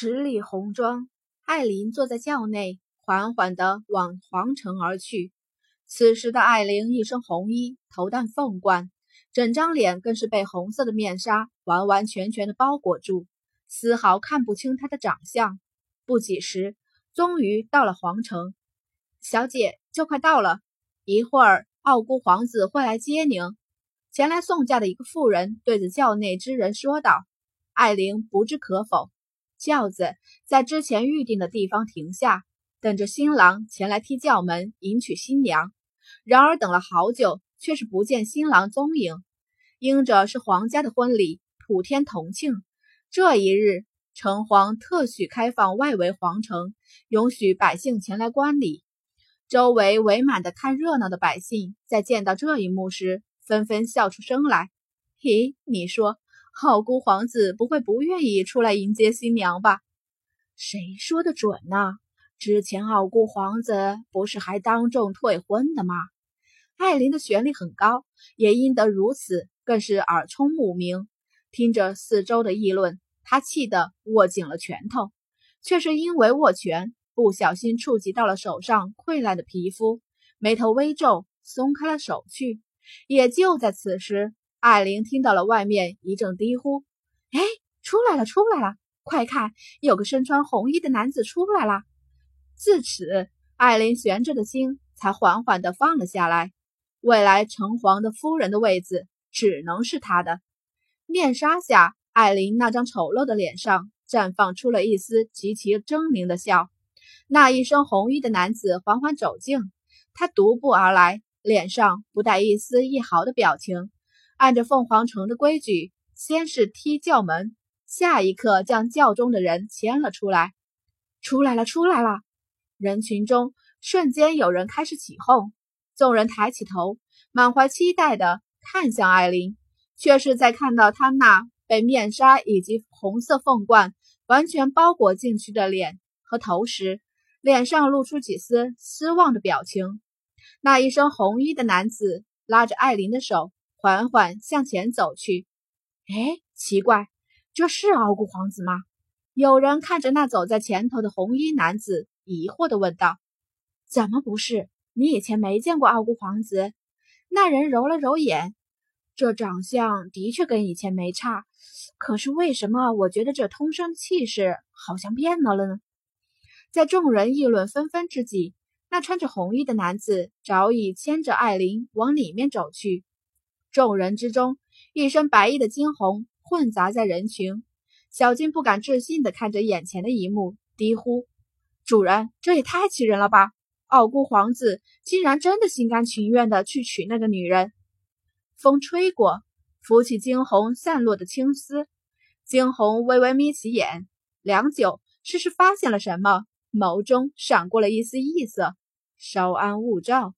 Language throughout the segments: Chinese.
十里红妆，艾琳坐在轿内，缓缓地往皇城而去。此时的艾琳一身红衣，头戴凤冠，整张脸更是被红色的面纱完完全全的包裹住，丝毫看不清她的长相。不几时，终于到了皇城。小姐，就快到了，一会儿傲孤皇子会来接您。前来送驾的一个妇人对着轿内之人说道。艾琳不知可否。轿子在之前预定的地方停下，等着新郎前来踢轿门迎娶新娘。然而等了好久，却是不见新郎踪影。因着是皇家的婚礼，普天同庆，这一日，城隍特许开放外围皇城，允许百姓前来观礼。周围围满的看热闹的百姓，在见到这一幕时，纷纷笑出声来。嘿，你说？傲孤皇子不会不愿意出来迎接新娘吧？谁说的准呢？之前傲孤皇子不是还当众退婚的吗？艾琳的旋律很高，也因得如此，更是耳聪目明。听着四周的议论，他气得握紧了拳头，却是因为握拳不小心触及到了手上溃烂的皮肤，眉头微皱，松开了手去。也就在此时。艾琳听到了外面一阵低呼：“哎，出来了，出来了！快看，有个身穿红衣的男子出来了。”自此，艾琳悬着的心才缓缓地放了下来。未来城隍的夫人的位子只能是他的。面纱下，艾琳那张丑陋的脸上绽放出了一丝极其狰狞的笑。那一身红衣的男子缓缓走近，他独步而来，脸上不带一丝一毫的表情。按着凤凰城的规矩，先是踢轿门，下一刻将轿中的人牵了出来。出来了，出来了！人群中瞬间有人开始起哄，众人抬起头，满怀期待地看向艾琳，却是在看到她那被面纱以及红色凤冠完全包裹进去的脸和头时，脸上露出几丝失望的表情。那一身红衣的男子拉着艾琳的手。缓缓向前走去。哎，奇怪，这是傲骨皇子吗？有人看着那走在前头的红衣男子，疑惑地问道：“怎么不是？你以前没见过傲骨皇子？”那人揉了揉眼，这长相的确跟以前没差，可是为什么我觉得这通身气势好像变了了呢？在众人议论纷纷之际，那穿着红衣的男子早已牵着艾琳往里面走去。众人之中，一身白衣的惊鸿混杂在人群。小金不敢置信地看着眼前的一幕，低呼：“主人，这也太气人了吧！傲孤皇子竟然真的心甘情愿地去娶那个女人。”风吹过，拂起惊鸿散落的青丝。惊鸿微微眯起眼，良久，似是发现了什么，眸中闪过了一丝异色。稍安勿躁，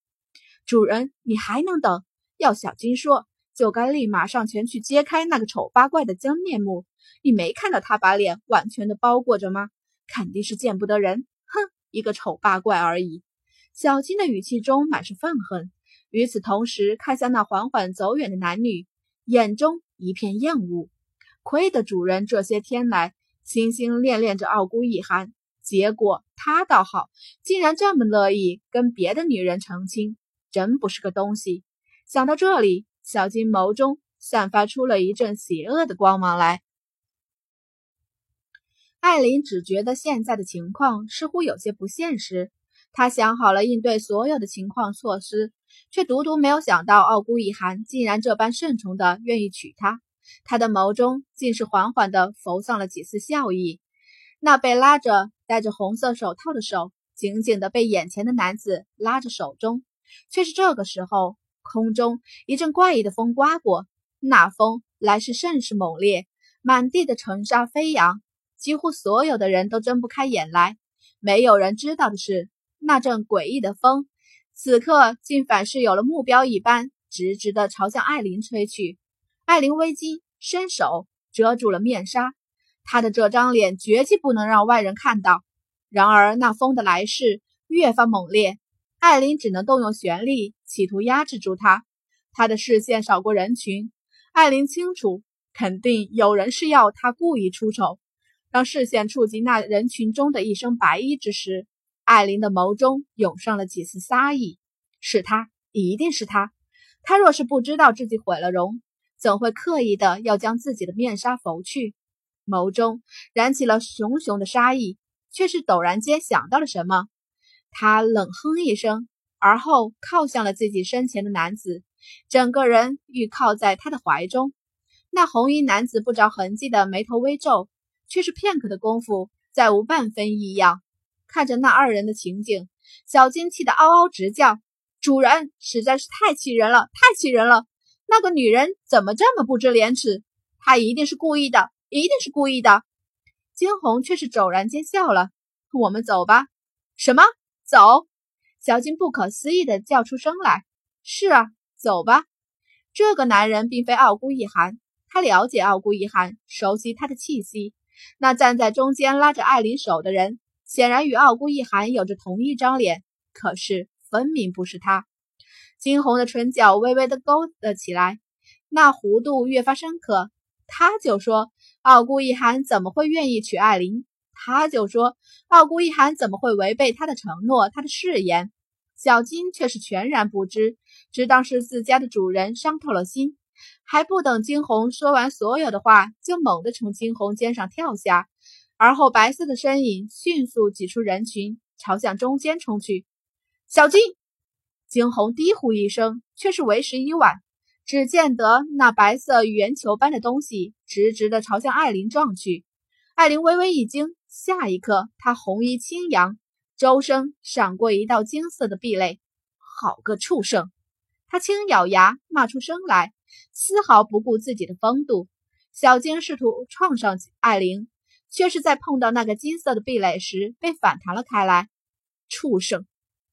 主人，你还能等？要小金说。就该立马上前去揭开那个丑八怪的真面目。你没看到他把脸完全的包裹着吗？肯定是见不得人。哼，一个丑八怪而已。小金的语气中满是愤恨，与此同时看向那缓缓走远的男女，眼中一片厌恶。亏得主人这些天来心心恋恋着傲孤一寒，结果他倒好，竟然这么乐意跟别的女人成亲，真不是个东西。想到这里。小金眸中散发出了一阵邪恶的光芒来。艾琳只觉得现在的情况似乎有些不现实，她想好了应对所有的情况措施，却独独没有想到傲孤一寒竟然这般顺从的愿意娶她。她的眸中竟是缓缓的浮上了几丝笑意。那被拉着戴着红色手套的手，紧紧的被眼前的男子拉着手中，却是这个时候。空中一阵怪异的风刮过，那风来势甚是猛烈，满地的尘沙飞扬，几乎所有的人都睁不开眼来。没有人知道的是，那阵诡异的风，此刻竟反是有了目标一般，直直的朝向艾琳吹去。艾琳微惊，伸手遮住了面纱，她的这张脸绝技不能让外人看到。然而那风的来势越发猛烈。艾琳只能动用玄力，企图压制住他。他的视线扫过人群，艾琳清楚，肯定有人是要他故意出丑。当视线触及那人群中的一身白衣之时，艾琳的眸中涌上了几丝杀意。是他，一定是他。他若是不知道自己毁了容，怎会刻意的要将自己的面纱拂去？眸中燃起了熊熊的杀意，却是陡然间想到了什么。他冷哼一声，而后靠向了自己身前的男子，整个人欲靠在他的怀中。那红衣男子不着痕迹的眉头微皱。却是片刻的功夫，再无半分异样。看着那二人的情景，小金气得嗷嗷直叫：“主人实在是太气人了，太气人了！那个女人怎么这么不知廉耻？她一定是故意的，一定是故意的。”惊鸿却是骤然间笑了：“我们走吧。”“什么？走？”小金不可思议的叫出声来：“是啊，走吧。”这个男人并非傲孤一寒，他了解傲孤一寒，熟悉他的气息。那站在中间拉着艾琳手的人，显然与傲孤一寒有着同一张脸，可是分明不是他。惊鸿的唇角微微的勾了起来，那弧度越发深刻。他就说：“傲孤一寒怎么会愿意娶艾琳？”他就说：“傲孤一寒怎么会违背他的承诺、他的誓言？”小金却是全然不知，只当是自家的主人伤透了心。还不等惊鸿说完所有的话，就猛地从惊鸿肩上跳下，而后白色的身影迅速挤出人群，朝向中间冲去。小金，惊鸿低呼一声，却是为时已晚。只见得那白色圆球般的东西直直的朝向艾琳撞去。艾琳微微一惊，下一刻他红衣轻扬，周身闪过一道金色的壁垒。好个畜生！他轻咬牙，骂出声来。丝毫不顾自己的风度，小金试图撞上艾琳，却是在碰到那个金色的壁垒时被反弹了开来。畜生，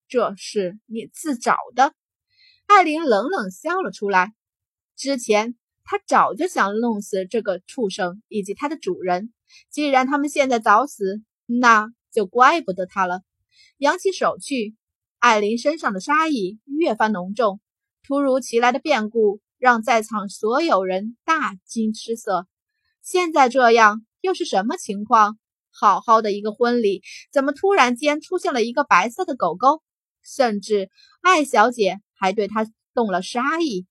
这是你自找的！艾琳冷冷笑了出来。之前他早就想弄死这个畜生以及他的主人，既然他们现在早死，那就怪不得他了。扬起手去，艾琳身上的杀意越发浓重。突如其来的变故。让在场所有人大惊失色。现在这样又是什么情况？好好的一个婚礼，怎么突然间出现了一个白色的狗狗？甚至艾小姐还对他动了杀意。